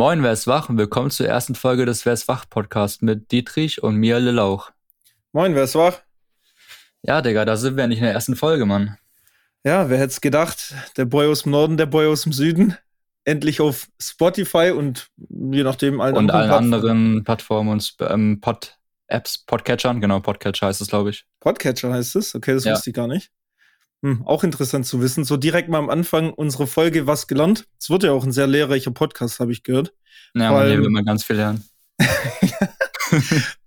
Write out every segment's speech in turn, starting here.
Moin, wer ist wach und willkommen zur ersten Folge des Wer ist wach Podcast mit Dietrich und Mia Lillauch. Moin, wer ist wach? Ja, Digga, da sind wir nicht in der ersten Folge, Mann. Ja, wer hätte es gedacht? Der Boy aus dem Norden, der Boy aus dem Süden. Endlich auf Spotify und je nachdem allen und anderen allen Plattformen. anderen Plattformen und ähm, Pod Apps, Podcatchern, genau, Podcatcher heißt es, glaube ich. Podcatcher heißt es? Okay, das ja. wusste ich gar nicht. Hm, auch interessant zu wissen. So direkt mal am Anfang unserer Folge was gelernt. Es wird ja auch ein sehr lehrreicher Podcast, habe ich gehört. Ja, man will man ganz viel lernen.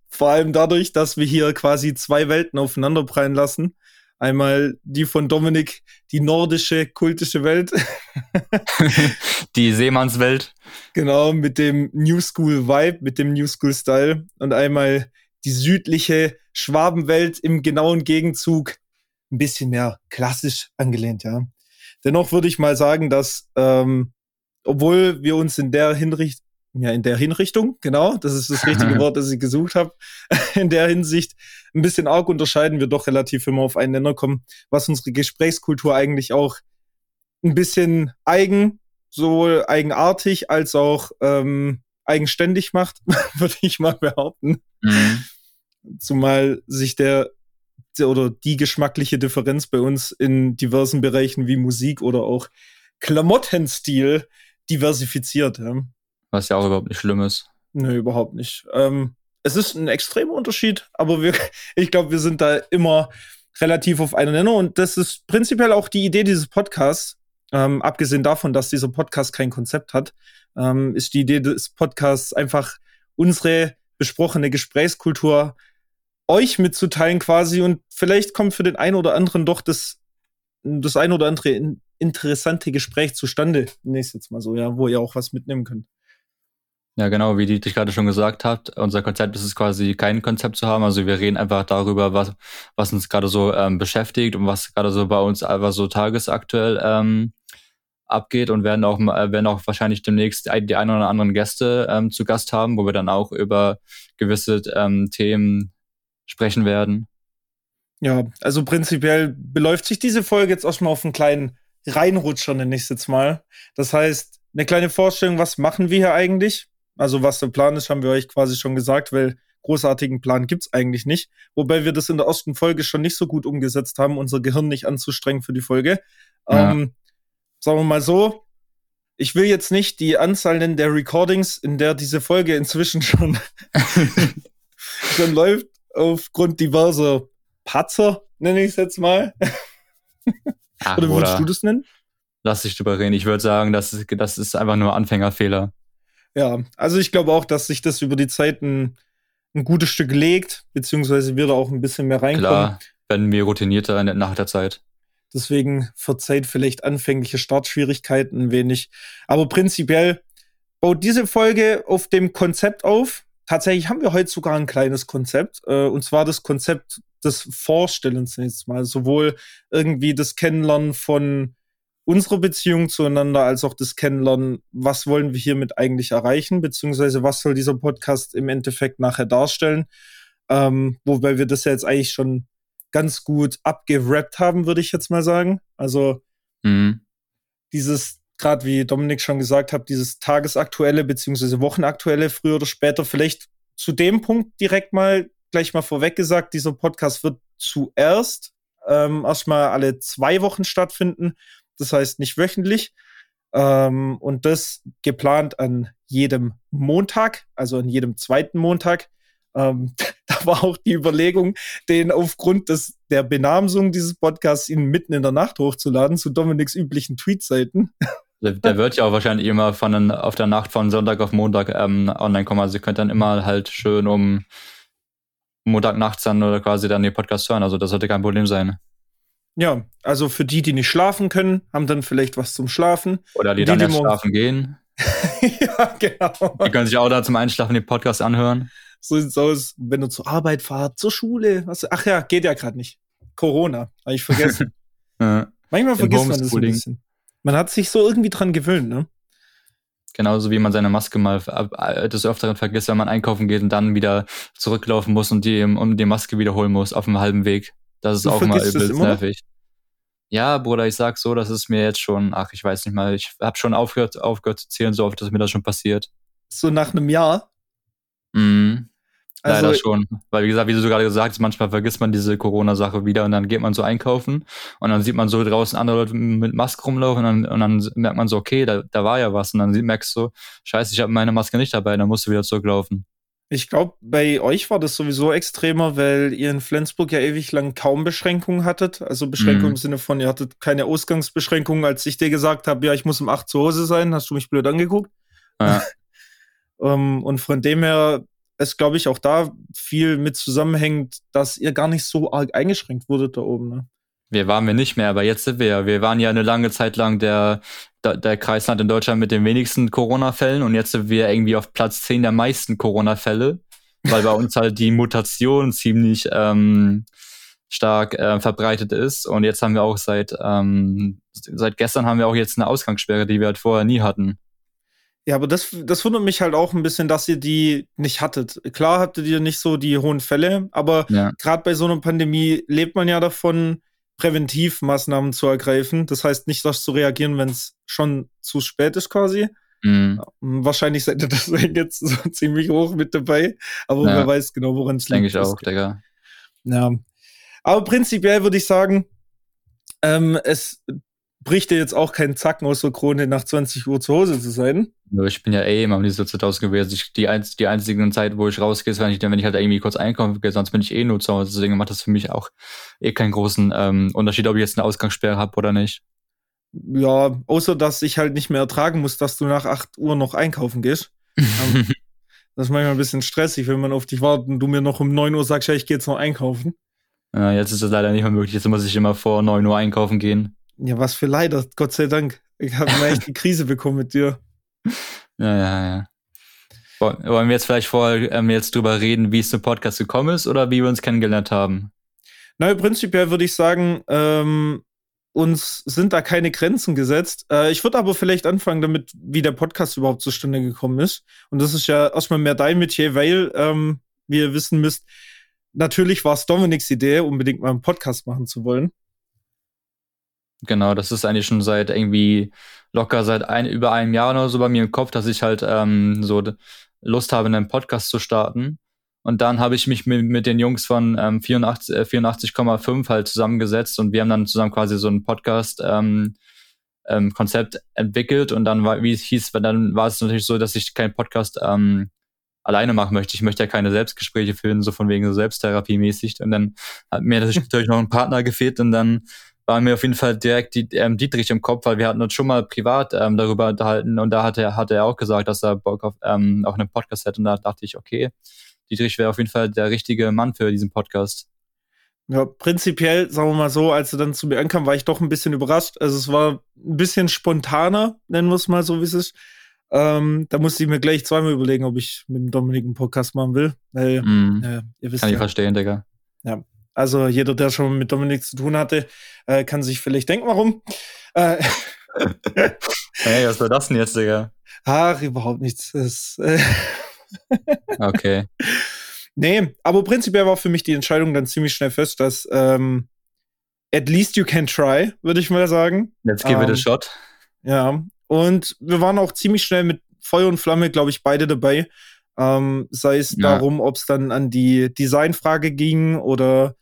Vor allem dadurch, dass wir hier quasi zwei Welten aufeinanderprallen lassen. Einmal die von Dominik, die nordische, kultische Welt. die Seemannswelt. Genau, mit dem New School Vibe, mit dem New School Style. Und einmal die südliche Schwabenwelt im genauen Gegenzug ein bisschen mehr klassisch angelehnt, ja. Dennoch würde ich mal sagen, dass, ähm, obwohl wir uns in der Hinricht ja, in der Hinrichtung, genau, das ist das richtige Wort, das ich gesucht habe, in der Hinsicht ein bisschen arg unterscheiden wir doch relativ immer auf einen Nenner kommen, was unsere Gesprächskultur eigentlich auch ein bisschen eigen, sowohl eigenartig als auch ähm, eigenständig macht, würde ich mal behaupten. Mhm. Zumal sich der oder die geschmackliche Differenz bei uns in diversen Bereichen wie Musik oder auch Klamottenstil diversifiziert. Ja. Was ja auch überhaupt nicht schlimm ist. Nö, überhaupt nicht. Ähm, es ist ein extremer Unterschied, aber wir, ich glaube, wir sind da immer relativ auf einer Nenner und das ist prinzipiell auch die Idee dieses Podcasts. Ähm, abgesehen davon, dass dieser Podcast kein Konzept hat, ähm, ist die Idee des Podcasts einfach unsere besprochene Gesprächskultur euch mitzuteilen quasi und vielleicht kommt für den einen oder anderen doch das, das ein oder andere in, interessante Gespräch zustande. Nächstes jetzt mal so, ja, wo ihr auch was mitnehmen könnt. Ja, genau, wie Dietrich gerade schon gesagt hat, unser Konzept ist es quasi kein Konzept zu haben. Also wir reden einfach darüber, was, was uns gerade so ähm, beschäftigt und was gerade so bei uns einfach so tagesaktuell ähm, abgeht und werden auch, werden auch wahrscheinlich demnächst die ein oder anderen Gäste ähm, zu Gast haben, wo wir dann auch über gewisse ähm, Themen sprechen werden. Ja, also prinzipiell beläuft sich diese Folge jetzt auch schon mal auf einen kleinen Reinrutscher, nenne ich es jetzt mal. Das heißt, eine kleine Vorstellung, was machen wir hier eigentlich? Also was der Plan ist, haben wir euch quasi schon gesagt, weil großartigen Plan gibt's eigentlich nicht. Wobei wir das in der ersten Folge schon nicht so gut umgesetzt haben, unser Gehirn nicht anzustrengen für die Folge. Ja. Ähm, sagen wir mal so, ich will jetzt nicht die Anzahl nennen der Recordings, in der diese Folge inzwischen schon, schon läuft, aufgrund diverser Patzer, nenne ich es jetzt mal. Ach, oder würdest du das nennen? Lass dich drüber reden. Ich würde sagen, das ist, das ist einfach nur Anfängerfehler. Ja, also ich glaube auch, dass sich das über die Zeit ein, ein gutes Stück legt, beziehungsweise wir da auch ein bisschen mehr reinkommen. Klar, werden wir routinierter nach der Zeit. Deswegen verzeiht vielleicht anfängliche Startschwierigkeiten ein wenig. Aber prinzipiell baut diese Folge auf dem Konzept auf. Tatsächlich haben wir heute sogar ein kleines Konzept, äh, und zwar das Konzept des Vorstellens jetzt mal. Sowohl irgendwie das Kennenlernen von unsere Beziehung zueinander als auch das Kennenlernen, was wollen wir hiermit eigentlich erreichen, beziehungsweise was soll dieser Podcast im Endeffekt nachher darstellen. Ähm, wobei wir das ja jetzt eigentlich schon ganz gut abgerappt haben, würde ich jetzt mal sagen. Also mhm. dieses, gerade wie Dominik schon gesagt hat, dieses tagesaktuelle beziehungsweise wochenaktuelle, früher oder später, vielleicht zu dem Punkt direkt mal gleich mal vorweg gesagt, dieser Podcast wird zuerst ähm, erstmal alle zwei Wochen stattfinden das heißt nicht wöchentlich. Ähm, und das geplant an jedem Montag, also an jedem zweiten Montag. Ähm, da war auch die Überlegung, den aufgrund des, der Benamsung dieses Podcasts ihn mitten in der Nacht hochzuladen zu Dominiks üblichen Tweetseiten. Der wird ja auch wahrscheinlich immer von auf der Nacht von Sonntag auf Montag ähm, online kommen. Also ihr könnt dann immer halt schön um Montag nachts dann oder quasi dann den Podcast hören. Also das sollte kein Problem sein. Ja, also für die, die nicht schlafen können, haben dann vielleicht was zum Schlafen. Oder die, die dann die jetzt schlafen gehen. ja, genau. Die können sich auch da zum Einschlafen den Podcast anhören. So sieht's aus. Wenn du zur Arbeit fahrt, zur Schule. Was, ach ja, geht ja gerade nicht. Corona, habe ich vergessen. ja. Manchmal vergisst man das ein bisschen. Man hat sich so irgendwie dran gewöhnt, ne? Genauso wie man seine Maske mal des Öfteren vergisst, wenn man einkaufen geht und dann wieder zurücklaufen muss und die, um die Maske wiederholen muss auf dem halben Weg. Das ist du auch mal übelst nervig. Ja, Bruder, ich sag so, das ist mir jetzt schon, ach, ich weiß nicht mal, ich habe schon aufgehört, aufgehört zu zählen, so oft, dass mir das schon passiert. so nach einem Jahr. Mhm. Leider also, schon. Weil, wie gesagt, wie du gerade gesagt hast, manchmal vergisst man diese Corona-Sache wieder und dann geht man so einkaufen und dann sieht man so draußen andere Leute mit Maske rumlaufen und dann, und dann merkt man so, okay, da, da war ja was. Und dann merkst du so, scheiße, ich habe meine Maske nicht dabei, dann musst du wieder zurücklaufen. Ich glaube, bei euch war das sowieso extremer, weil ihr in Flensburg ja ewig lang kaum Beschränkungen hattet. Also Beschränkungen mhm. im Sinne von, ihr hattet keine Ausgangsbeschränkungen. Als ich dir gesagt habe, ja, ich muss um 8 zu Hause sein, hast du mich blöd angeguckt. Ja. um, ähm, und von dem her es, glaube ich, auch da viel mit zusammenhängt, dass ihr gar nicht so arg eingeschränkt wurdet da oben. Ne? Wir waren wir nicht mehr, aber jetzt sind wir ja. Wir waren ja eine lange Zeit lang der, der Kreisland in Deutschland mit den wenigsten Corona-Fällen und jetzt sind wir irgendwie auf Platz 10 der meisten Corona-Fälle, weil bei uns halt die Mutation ziemlich ähm, stark äh, verbreitet ist. Und jetzt haben wir auch seit, ähm, seit gestern haben wir auch jetzt eine Ausgangssperre, die wir halt vorher nie hatten. Ja, aber das, das wundert mich halt auch ein bisschen, dass ihr die nicht hattet. Klar hattet ihr nicht so die hohen Fälle, aber ja. gerade bei so einer Pandemie lebt man ja davon, Präventivmaßnahmen zu ergreifen. Das heißt nicht, das zu reagieren, wenn es schon zu spät ist quasi. Mhm. Wahrscheinlich seid ihr das jetzt so ziemlich hoch mit dabei, aber ja. wer weiß genau, woran es liegt. Denke ich auch, Digga. Ja. Aber prinzipiell würde ich sagen, ähm, es bricht dir jetzt auch keinen Zacken aus der Krone, nach 20 Uhr zu Hause zu sein. Ich bin ja eh immer um diese Zeit aus gewesen. Ich, die, einz, die einzige Zeit, wo ich rausgehe, ist, wenn ich, wenn ich halt irgendwie kurz einkaufen gehe, sonst bin ich eh nur zu Hause. Deswegen macht das für mich auch eh keinen großen ähm, Unterschied, ob ich jetzt eine Ausgangssperre habe oder nicht. Ja, außer dass ich halt nicht mehr ertragen muss, dass du nach 8 Uhr noch einkaufen gehst. Ähm, das ist manchmal ein bisschen stressig, wenn man auf dich wartet und du mir noch um 9 Uhr sagst, ja, ich gehe jetzt noch einkaufen. Ja, jetzt ist das leider nicht mehr möglich. Jetzt muss ich immer vor 9 Uhr einkaufen gehen. Ja, was für leider, Gott sei Dank. Ich habe mal echt die Krise bekommen mit dir. Ja, ja, ja. Wollen wir jetzt vielleicht vorher ähm, jetzt drüber reden, wie es zum Podcast gekommen ist oder wie wir uns kennengelernt haben? Na, prinzipiell würde ich sagen, ähm, uns sind da keine Grenzen gesetzt. Äh, ich würde aber vielleicht anfangen damit, wie der Podcast überhaupt zustande gekommen ist. Und das ist ja erstmal mehr dein Metier, weil, ähm, wie ihr wissen müsst, natürlich war es Dominiks Idee, unbedingt mal einen Podcast machen zu wollen. Genau, das ist eigentlich schon seit irgendwie locker seit ein, über einem Jahr oder so bei mir im Kopf, dass ich halt ähm, so Lust habe, einen Podcast zu starten. Und dann habe ich mich mit, mit den Jungs von ähm, 84,5 äh, 84, halt zusammengesetzt und wir haben dann zusammen quasi so ein Podcast ähm, ähm, Konzept entwickelt und dann war, wie es hieß, dann war es natürlich so, dass ich keinen Podcast ähm, alleine machen möchte. Ich möchte ja keine Selbstgespräche führen, so von wegen so Selbsttherapie mäßig. Und dann hat mir natürlich noch ein Partner gefehlt und dann war mir auf jeden Fall direkt die, ähm, Dietrich im Kopf, weil wir hatten uns schon mal privat ähm, darüber unterhalten und da hat er, hat er auch gesagt, dass er Bock auf ähm, auch einen Podcast hätte und da dachte ich, okay, Dietrich wäre auf jeden Fall der richtige Mann für diesen Podcast. Ja, prinzipiell, sagen wir mal so, als er dann zu mir ankam, war ich doch ein bisschen überrascht. Also es war ein bisschen spontaner, nennen wir es mal so, wie es ist. Ähm, da musste ich mir gleich zweimal überlegen, ob ich mit dem Dominik einen Podcast machen will. Mm, äh, ihr wisst Kann ja, ich verstehen, Digga. Ja, also jeder, der schon mit Dominik zu tun hatte, äh, kann sich vielleicht denken, warum. Äh, hey, was war das denn jetzt, Digga? Ach, überhaupt nichts. Das, äh okay. Nee, aber prinzipiell war für mich die Entscheidung dann ziemlich schnell fest, dass ähm, at least you can try, würde ich mal sagen. Let's give ähm, it a ähm, shot. Ja, und wir waren auch ziemlich schnell mit Feuer und Flamme, glaube ich, beide dabei. Ähm, sei es ja. darum, ob es dann an die Designfrage ging oder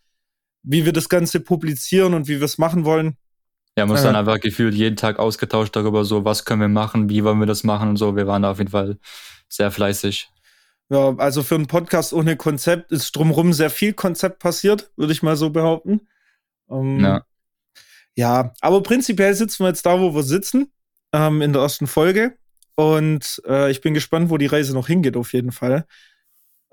wie wir das Ganze publizieren und wie wir es machen wollen. Ja, muss äh, dann einfach gefühlt jeden Tag ausgetauscht darüber, so was können wir machen, wie wollen wir das machen und so. Wir waren da auf jeden Fall sehr fleißig. Ja, also für einen Podcast ohne Konzept ist drumherum sehr viel Konzept passiert, würde ich mal so behaupten. Ähm, ja. ja, aber prinzipiell sitzen wir jetzt da, wo wir sitzen, ähm, in der ersten Folge. Und äh, ich bin gespannt, wo die Reise noch hingeht, auf jeden Fall.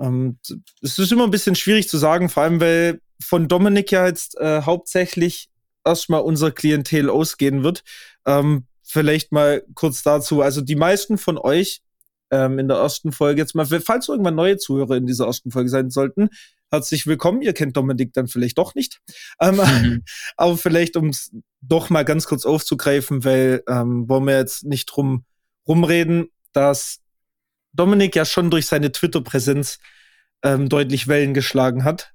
Ähm, es ist immer ein bisschen schwierig zu sagen, vor allem, weil von Dominik ja jetzt äh, hauptsächlich erstmal unser Klientel ausgehen wird. Ähm, vielleicht mal kurz dazu. Also die meisten von euch ähm, in der ersten Folge jetzt mal, falls irgendwann neue Zuhörer in dieser ersten Folge sein sollten, herzlich willkommen. Ihr kennt Dominik dann vielleicht doch nicht. Ähm, mhm. Aber vielleicht, um es doch mal ganz kurz aufzugreifen, weil ähm, wollen wir jetzt nicht drum rumreden, dass Dominik ja schon durch seine Twitter-Präsenz ähm, deutlich Wellen geschlagen hat.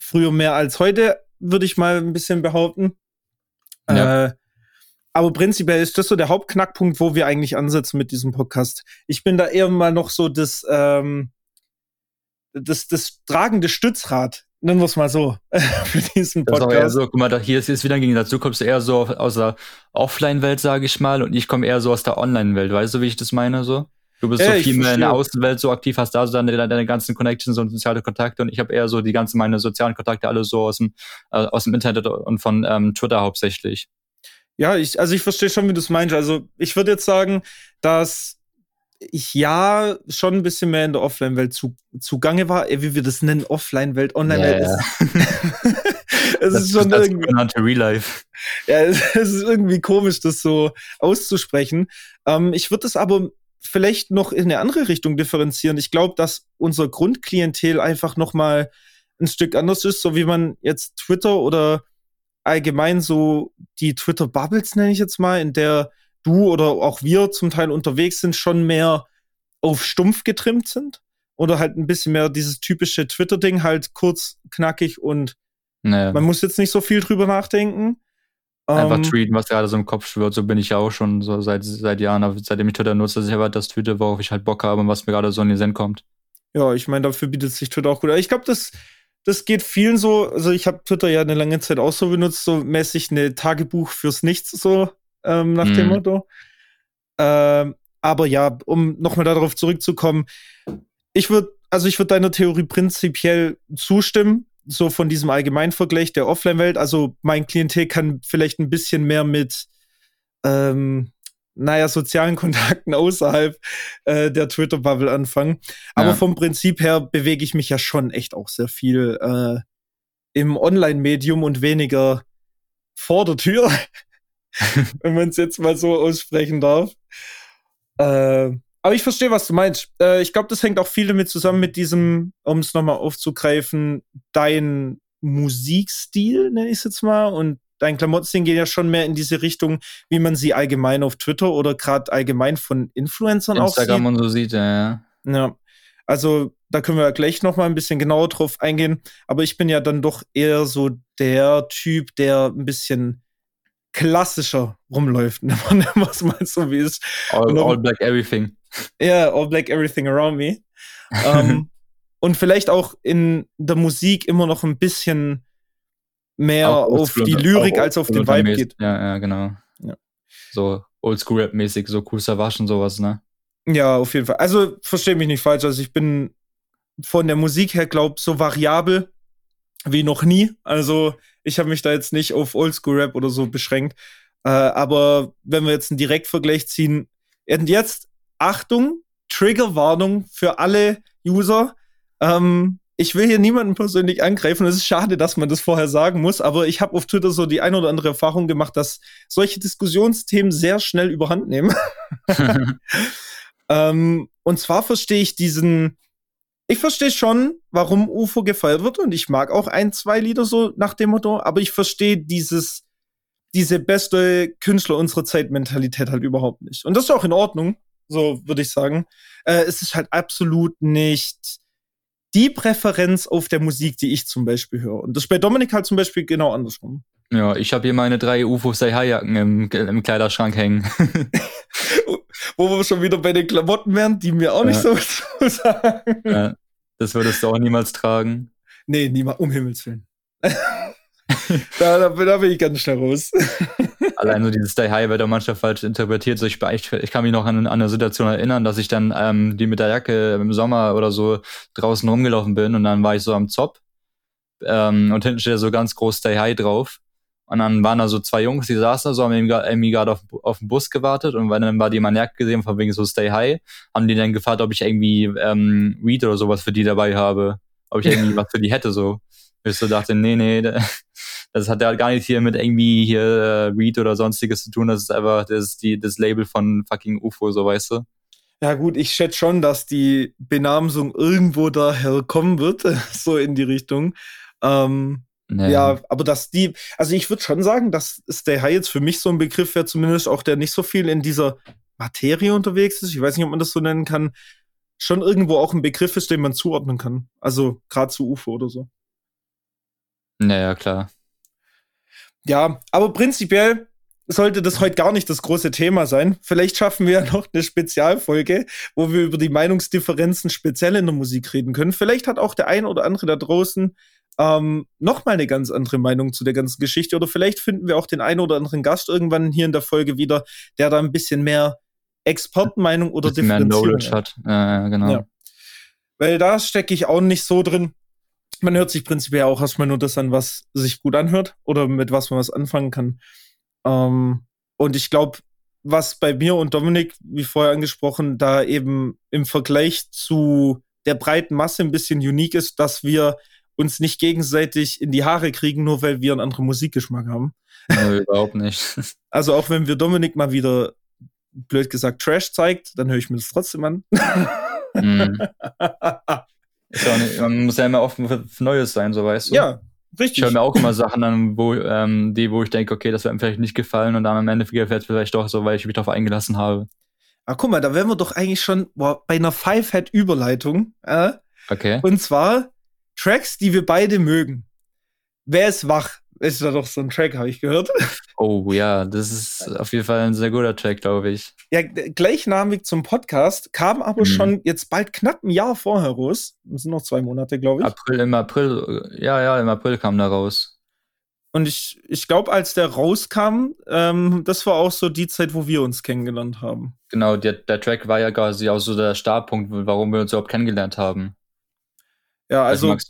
Früher mehr als heute, würde ich mal ein bisschen behaupten. Ja. Äh, aber prinzipiell ist das so der Hauptknackpunkt, wo wir eigentlich ansetzen mit diesem Podcast. Ich bin da eher mal noch so das, ähm, das, das tragende Stützrad, nennen wir es mal so, für diesen Podcast. Das ist so, guck mal, da, hier ist jetzt wieder ein Gegensatz. Du kommst eher so aus der Offline-Welt, sage ich mal, und ich komme eher so aus der Online-Welt. Weißt du, wie ich das meine? So? Du bist ja, so viel mehr in der Außenwelt so aktiv, hast da so deine, deine ganzen Connections und soziale Kontakte und ich habe eher so die ganzen meine sozialen Kontakte alle so aus dem, äh, aus dem Internet und von ähm, Twitter hauptsächlich. Ja, ich, also ich verstehe schon, wie du es meinst. Also ich würde jetzt sagen, dass ich ja schon ein bisschen mehr in der Offline-Welt zu, zugange war, wie wir das nennen, Offline-Welt, Online-Welt. Yeah. es ist schon das irgendwie. Real Life. Ja, es ist irgendwie komisch, das so auszusprechen. Ähm, ich würde es aber vielleicht noch in eine andere Richtung differenzieren. Ich glaube, dass unser Grundklientel einfach noch mal ein Stück anders ist, so wie man jetzt Twitter oder allgemein so die Twitter-Bubbles, nenne ich jetzt mal, in der du oder auch wir zum Teil unterwegs sind, schon mehr auf stumpf getrimmt sind. Oder halt ein bisschen mehr dieses typische Twitter-Ding, halt kurz, knackig und naja. man muss jetzt nicht so viel drüber nachdenken. Einfach um, ähm, tweeten, was gerade so im Kopf schwirrt. So bin ich ja auch schon so seit, seit Jahren, seitdem ich Twitter nutze, dass ich einfach das tweete, worauf ich halt Bock habe und was mir gerade so in den Sinn kommt. Ja, ich meine, dafür bietet sich Twitter auch gut. Ich glaube, das, das geht vielen so. Also ich habe Twitter ja eine lange Zeit auch so benutzt, so mäßig eine Tagebuch fürs Nichts, so ähm, nach mhm. dem Motto. Ähm, aber ja, um nochmal darauf zurückzukommen, ich würde, also ich würde deiner Theorie prinzipiell zustimmen, so von diesem Allgemeinvergleich der Offline-Welt. Also mein Klientel kann vielleicht ein bisschen mehr mit ähm, naja, sozialen Kontakten außerhalb äh, der Twitter-Bubble anfangen. Aber ja. vom Prinzip her bewege ich mich ja schon echt auch sehr viel äh, im Online-Medium und weniger vor der Tür, wenn man es jetzt mal so aussprechen darf. Äh, aber ich verstehe, was du meinst. Äh, ich glaube, das hängt auch viel damit zusammen mit diesem, um es nochmal aufzugreifen, dein Musikstil, nenne ich es jetzt mal, und dein Klamotten gehen ja schon mehr in diese Richtung, wie man sie allgemein auf Twitter oder gerade allgemein von Influencern Instagram auch sieht. Instagram und so sieht, ja, ja. Also, da können wir gleich noch mal ein bisschen genauer drauf eingehen. Aber ich bin ja dann doch eher so der Typ, der ein bisschen klassischer rumläuft, was meinst du, wie es all, all black everything. Ja, yeah, all black everything around me. um, ähm, und vielleicht auch in der Musik immer noch ein bisschen mehr auf die Lyrik als auf den Vibe geht. Ja, ja, genau. Ja. So Oldschool-Rap-mäßig, so cool Savage und sowas, ne? Ja, auf jeden Fall. Also, verstehe mich nicht falsch. Also, ich bin von der Musik her, glaub, so variabel wie noch nie. Also, ich habe mich da jetzt nicht auf Oldschool-Rap oder so beschränkt. Äh, aber wenn wir jetzt einen Direktvergleich ziehen, und jetzt, Achtung, Triggerwarnung für alle User. Ähm, ich will hier niemanden persönlich angreifen. Es ist schade, dass man das vorher sagen muss, aber ich habe auf Twitter so die ein oder andere Erfahrung gemacht, dass solche Diskussionsthemen sehr schnell überhand nehmen. ähm, und zwar verstehe ich diesen, ich verstehe schon, warum UFO gefeiert wird und ich mag auch ein, zwei Lieder so nach dem Motto, aber ich verstehe dieses, diese beste Künstler unserer Zeit Mentalität halt überhaupt nicht. Und das ist auch in Ordnung, so würde ich sagen. Äh, es ist halt absolut nicht die Präferenz auf der Musik, die ich zum Beispiel höre. Und das ist bei Dominik halt zum Beispiel genau andersrum. Ja, ich habe hier meine drei UFO Say Hi Jacken im, im Kleiderschrank hängen. Wo wir schon wieder bei den Klamotten wären, die mir auch ja. nicht so sagen. Ja, das würdest du auch niemals tragen. Nee, niemals, um Himmels Willen. da, da, da bin ich ganz schnell raus. Allein so dieses Stay High wird auch manchmal falsch interpretiert. So ich, ich, ich kann mich noch an, an eine Situation erinnern, dass ich dann ähm, die mit der Jacke im Sommer oder so draußen rumgelaufen bin und dann war ich so am Zop ähm, und hinten steht so ganz groß Stay High drauf. Und dann waren da so zwei Jungs, die saßen da so, haben irgendwie gerade auf, auf den Bus gewartet und dann war die meine Jacke gesehen, von wegen so Stay High, haben die dann gefragt, ob ich irgendwie ähm, Weed oder sowas für die dabei habe. Ob ich irgendwie was für die hätte, so. Ich so dachte, nee, nee, das hat ja gar nicht hier mit irgendwie hier äh, Read oder sonstiges zu tun. Das ist einfach das, ist die, das Label von fucking UFO, so weißt du. Ja, gut, ich schätze schon, dass die Benamsung irgendwo daher kommen wird, so in die Richtung. Ähm, nee. Ja, aber dass die, also ich würde schon sagen, dass Stay High jetzt für mich so ein Begriff wäre, zumindest auch der nicht so viel in dieser Materie unterwegs ist. Ich weiß nicht, ob man das so nennen kann. Schon irgendwo auch ein Begriff ist, den man zuordnen kann. Also gerade zu UFO oder so. Naja, klar. Ja, aber prinzipiell sollte das heute gar nicht das große Thema sein. Vielleicht schaffen wir ja noch eine Spezialfolge, wo wir über die Meinungsdifferenzen speziell in der Musik reden können. Vielleicht hat auch der ein oder andere da draußen ähm, noch mal eine ganz andere Meinung zu der ganzen Geschichte. Oder vielleicht finden wir auch den einen oder anderen Gast irgendwann hier in der Folge wieder, der da ein bisschen mehr Expertenmeinung oder Differenzierung mehr hat. Ja, genau. Ja. Weil da stecke ich auch nicht so drin. Man hört sich prinzipiell auch erstmal nur das an, was sich gut anhört oder mit was man was anfangen kann. Ähm, und ich glaube, was bei mir und Dominik, wie vorher angesprochen, da eben im Vergleich zu der breiten Masse ein bisschen unique ist, dass wir uns nicht gegenseitig in die Haare kriegen, nur weil wir einen anderen Musikgeschmack haben. Nee, überhaupt nicht. Also auch wenn wir Dominik mal wieder, blöd gesagt, Trash zeigt, dann höre ich mir das trotzdem an. Mhm. nicht, man muss ja immer offen für Neues sein, so weißt du. Ja, richtig. Ich höre mir auch immer Sachen an, wo, ähm, die, wo ich denke, okay, das wird mir vielleicht nicht gefallen und dann am Ende gefällt es vielleicht doch so, weil ich mich darauf eingelassen habe. Ah, guck mal, da wären wir doch eigentlich schon boah, bei einer Five-Head-Überleitung. Äh? Okay. Und zwar Tracks, die wir beide mögen. Wer ist wach? Ist da doch so ein Track, habe ich gehört. Oh ja, das ist auf jeden Fall ein sehr guter Track, glaube ich. Ja, gleichnamig zum Podcast, kam aber mhm. schon jetzt bald knapp ein Jahr vorher raus. Das sind noch zwei Monate, glaube ich. April, im April, ja, ja, im April kam der raus. Und ich, ich glaube, als der rauskam, ähm, das war auch so die Zeit, wo wir uns kennengelernt haben. Genau, der, der Track war ja quasi auch so der Startpunkt, warum wir uns überhaupt kennengelernt haben. Ja, also. also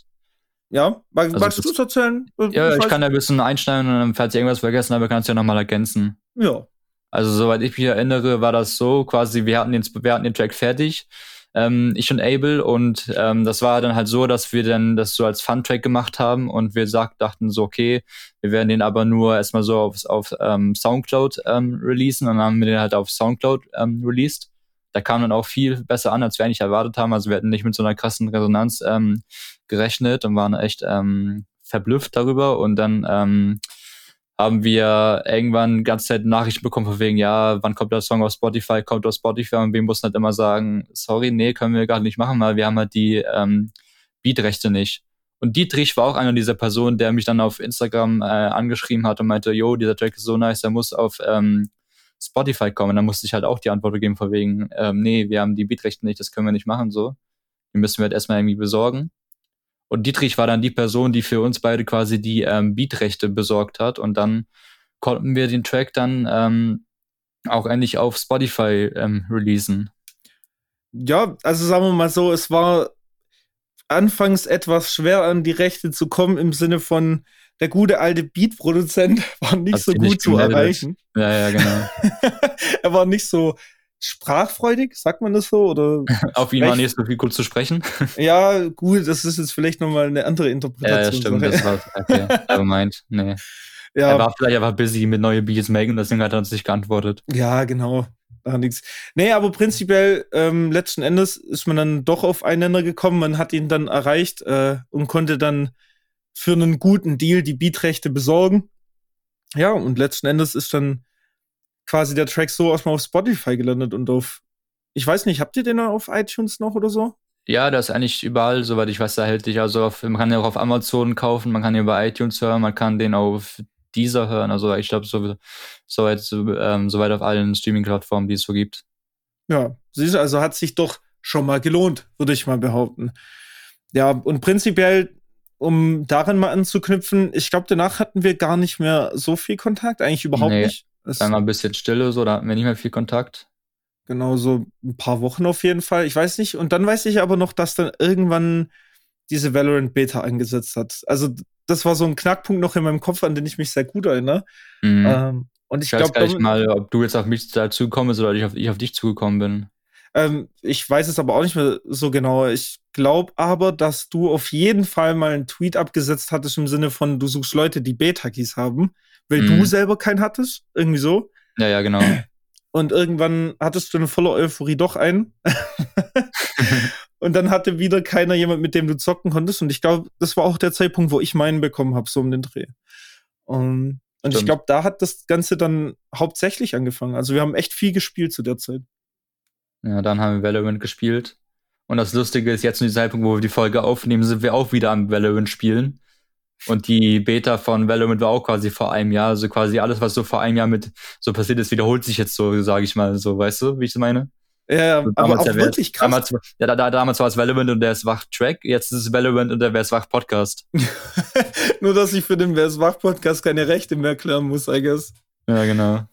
ja, mag, also magst du es erzählen? Ja, ich, ich kann da ein bisschen einschneiden und dann, falls ich irgendwas vergessen habe, kannst du ja nochmal ergänzen. Ja. Also, soweit ich mich erinnere, war das so, quasi, wir hatten den, wir hatten den Track fertig, ähm, ich und Abel, und ähm, das war dann halt so, dass wir dann das so als Fun-Track gemacht haben und wir sagt, dachten so, okay, wir werden den aber nur erstmal so auf, auf ähm, Soundcloud ähm, releasen und dann haben wir den halt auf Soundcloud ähm, released da kam dann auch viel besser an, als wir eigentlich erwartet haben. Also wir hatten nicht mit so einer krassen Resonanz ähm, gerechnet und waren echt ähm, verblüfft darüber. Und dann ähm, haben wir irgendwann die ganze Zeit Nachrichten bekommen von wegen, ja, wann kommt der Song auf Spotify, kommt auf Spotify und wir mussten halt immer sagen, sorry, nee, können wir gerade nicht machen, weil wir haben halt die ähm, Beatrechte nicht. Und Dietrich war auch einer dieser Personen, der mich dann auf Instagram äh, angeschrieben hat und meinte, yo, dieser Track ist so nice, der muss auf ähm, Spotify kommen. Da musste ich halt auch die Antwort geben von wegen, ähm, nee, wir haben die Beatrechte nicht, das können wir nicht machen, so. Die müssen wir halt erstmal irgendwie besorgen. Und Dietrich war dann die Person, die für uns beide quasi die ähm, Beatrechte besorgt hat. Und dann konnten wir den Track dann ähm, auch endlich auf Spotify ähm, releasen. Ja, also sagen wir mal so, es war anfangs etwas schwer an die Rechte zu kommen im Sinne von, der gute alte Beat-Produzent war nicht Hat so gut nicht zu erreichen. Ja, ja, genau. er war nicht so sprachfreudig, sagt man das so? Oder Auf ihn war nicht so viel gut zu sprechen. ja, gut, das ist jetzt vielleicht nochmal eine andere Interpretation. Ja, ja stimmt, das war, okay, er meint, nee. Ja. Er war vielleicht einfach busy mit neuen Beats machen, deswegen hat er uns nicht geantwortet. Ja, genau. Da nichts. Nee, aber prinzipiell, ähm, letzten Endes ist man dann doch auf einen Nenner gekommen. Man hat ihn dann erreicht äh, und konnte dann für einen guten Deal die Beatrechte besorgen. Ja, und letzten Endes ist dann quasi der Track so erstmal auf Spotify gelandet und auf, ich weiß nicht, habt ihr den auf iTunes noch oder so? Ja, das ist eigentlich überall, soweit ich weiß, erhältlich. Also auf, man kann den auch auf Amazon kaufen, man kann den über iTunes hören, man kann den auf dieser hören. Also ich glaube, so, soweit so, ähm, so auf allen Streaming-Plattformen, die es so gibt. Ja, siehst du, also hat sich doch schon mal gelohnt, würde ich mal behaupten. Ja, und prinzipiell um daran mal anzuknüpfen, ich glaube, danach hatten wir gar nicht mehr so viel Kontakt, eigentlich überhaupt nee, nicht. Es war ein bisschen Stille, so, da hatten wir nicht mehr viel Kontakt. Genau, so ein paar Wochen auf jeden Fall. Ich weiß nicht. Und dann weiß ich aber noch, dass dann irgendwann diese Valorant Beta angesetzt hat. Also, das war so ein Knackpunkt noch in meinem Kopf, an den ich mich sehr gut erinnere. Mhm. Ähm, und ich, ich glaube. Ich mal, ob du jetzt auf mich dazu kommst oder ich auf, ich auf dich zugekommen bin. Ähm, ich weiß es aber auch nicht mehr so genau. Ich glaube aber, dass du auf jeden Fall mal einen Tweet abgesetzt hattest im Sinne von, du suchst Leute, die Beta-Keys haben, weil mhm. du selber keinen hattest. Irgendwie so. Ja, ja, genau. Und irgendwann hattest du eine volle Euphorie doch einen. und dann hatte wieder keiner jemand, mit dem du zocken konntest. Und ich glaube, das war auch der Zeitpunkt, wo ich meinen bekommen habe, so um den Dreh. Um, und Stimmt. ich glaube, da hat das Ganze dann hauptsächlich angefangen. Also wir haben echt viel gespielt zu der Zeit. Ja, dann haben wir Valorant gespielt. Und das Lustige ist, jetzt zu diesem Zeitpunkt, wo wir die Folge aufnehmen, sind wir auch wieder am Valorant spielen. Und die Beta von Valorant war auch quasi vor einem Jahr. Also quasi alles, was so vor einem Jahr mit so passiert ist, wiederholt sich jetzt so, sage ich mal. So, weißt du, wie ich es meine? Ja, also aber auch wirklich krass. Damals, ja, da, da, damals war es Valorant und der ist wach Track, jetzt ist es Valorant und der Wer ist wach Podcast. Nur, dass ich für den Wer ist wach Podcast keine Rechte mehr klären muss, I guess. Ja, genau.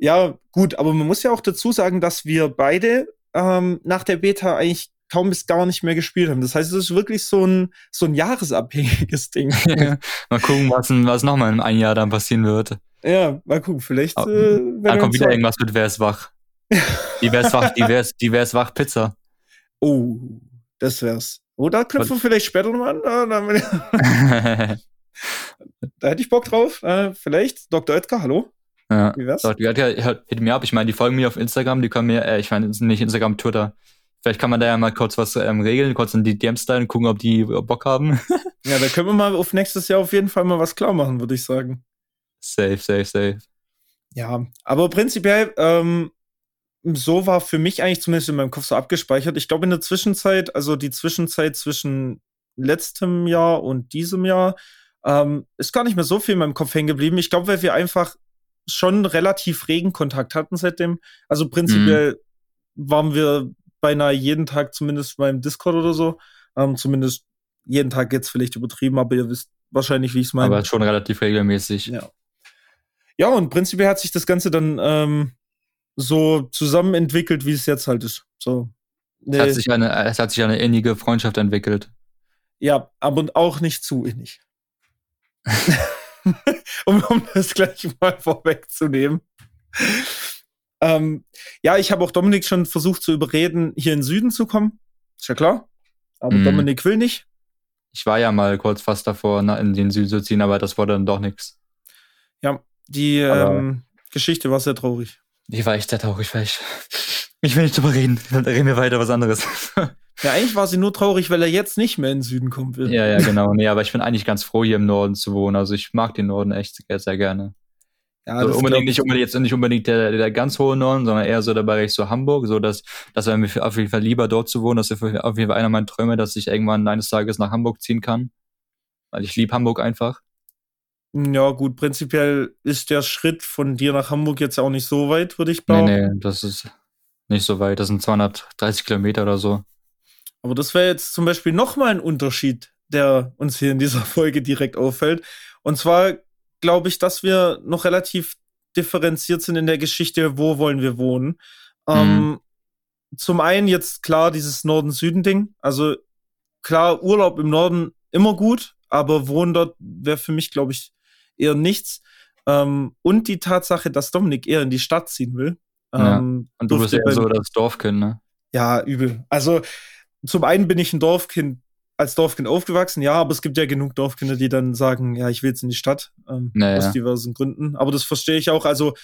Ja, gut, aber man muss ja auch dazu sagen, dass wir beide ähm, nach der Beta eigentlich kaum bis gar nicht mehr gespielt haben. Das heißt, es ist wirklich so ein, so ein jahresabhängiges Ding. mal gucken, was, was nochmal in einem Jahr dann passieren wird. Ja, mal gucken, vielleicht. Oh, äh, dann kommt wieder irgendwas mit Wer ist wach. Die wär's wach, die wär's, die wär's wach Pizza. Oh, das wär's. Oh, da knüpfen wir vielleicht später nochmal an. da hätte ich Bock drauf. Äh, vielleicht. Dr. Oetker, hallo? Ja. Wie? Dr. Oetker, hört mir ab. Ich meine, die folgen mir auf Instagram, die können mir, äh, ich meine, nicht Instagram, Twitter. Vielleicht kann man da ja mal kurz was ähm, regeln, kurz in die DMs style und gucken, ob die Bock haben. ja, da können wir mal auf nächstes Jahr auf jeden Fall mal was klar machen, würde ich sagen. Safe, safe, safe. Ja, aber prinzipiell, ähm, so war für mich eigentlich zumindest in meinem Kopf so abgespeichert. Ich glaube, in der Zwischenzeit, also die Zwischenzeit zwischen letztem Jahr und diesem Jahr, ähm, ist gar nicht mehr so viel in meinem Kopf hängen geblieben. Ich glaube, weil wir einfach schon relativ regen Kontakt hatten seitdem. Also prinzipiell mhm. waren wir beinahe jeden Tag zumindest beim Discord oder so. Ähm, zumindest jeden Tag jetzt vielleicht übertrieben, aber ihr wisst wahrscheinlich, wie ich es meine. Aber schon relativ regelmäßig. Ja. Ja, und prinzipiell hat sich das Ganze dann ähm, so zusammen entwickelt, wie es jetzt halt ist. So. Nee. Es, hat sich eine, es hat sich eine innige Freundschaft entwickelt. Ja, aber auch nicht zu innig. um, um, das gleich mal vorwegzunehmen. Ähm, ja, ich habe auch Dominik schon versucht zu überreden, hier in den Süden zu kommen. Ist ja klar. Aber mhm. Dominik will nicht. Ich war ja mal kurz fast davor, in den Süden zu ziehen, aber das wurde dann doch nichts. Ja, die ähm, Geschichte war sehr traurig. Die war echt sehr traurig, weil ich, will nicht drüber reden. Dann reden wir weiter was anderes. Ja, eigentlich war sie nur traurig, weil er jetzt nicht mehr in den Süden kommen will. Ja, ja, genau. Nee, aber ich bin eigentlich ganz froh, hier im Norden zu wohnen. Also ich mag den Norden echt sehr, sehr gerne. Ja, also unbedingt, nicht unbedingt, jetzt nicht unbedingt der, der ganz hohe Norden, sondern eher so der Bereich so Hamburg, so dass, das wäre mir auf jeden Fall lieber dort zu wohnen. Das ist auf jeden Fall einer meiner Träume, dass ich irgendwann eines Tages nach Hamburg ziehen kann. Weil ich liebe Hamburg einfach. Ja, gut, prinzipiell ist der Schritt von dir nach Hamburg jetzt auch nicht so weit, würde ich behaupten. Nee, nee, das ist nicht so weit. Das sind 230 Kilometer oder so. Aber das wäre jetzt zum Beispiel nochmal ein Unterschied, der uns hier in dieser Folge direkt auffällt. Und zwar glaube ich, dass wir noch relativ differenziert sind in der Geschichte, wo wollen wir wohnen. Mhm. Ähm, zum einen jetzt klar dieses Norden-Süden-Ding. Also klar, Urlaub im Norden immer gut, aber wohnen dort wäre für mich, glaube ich, eher nichts. Ähm, und die Tatsache, dass Dominik eher in die Stadt ziehen will. Ja. Ähm, und du bist eher so das Dorfkind, ne? Ja, übel. Also zum einen bin ich ein Dorfkind, als Dorfkind aufgewachsen, ja, aber es gibt ja genug Dorfkinder, die dann sagen, ja, ich will jetzt in die Stadt, ähm, naja. aus diversen Gründen. Aber das verstehe ich auch. Also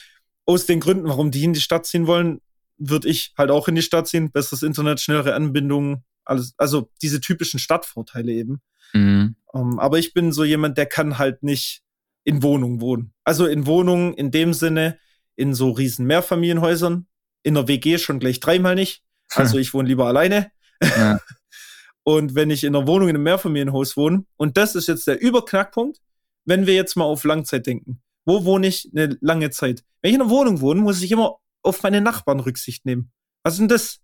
aus den Gründen, warum die in die Stadt ziehen wollen, würde ich halt auch in die Stadt ziehen. Besseres Internet, schnellere Anbindungen, alles, also diese typischen Stadtvorteile eben. Mhm. Um, ähm, aber ich bin so jemand, der kann halt nicht in Wohnungen wohnen. Also in Wohnungen in dem Sinne, in so riesen Mehrfamilienhäusern, in der WG schon gleich dreimal nicht. Also ich wohne lieber alleine. Ja. und wenn ich in einer Wohnung in einem Mehrfamilienhaus wohne, und das ist jetzt der Überknackpunkt, wenn wir jetzt mal auf Langzeit denken. Wo wohne ich eine lange Zeit? Wenn ich in einer Wohnung wohne, muss ich immer auf meine Nachbarn Rücksicht nehmen. Was ist denn das?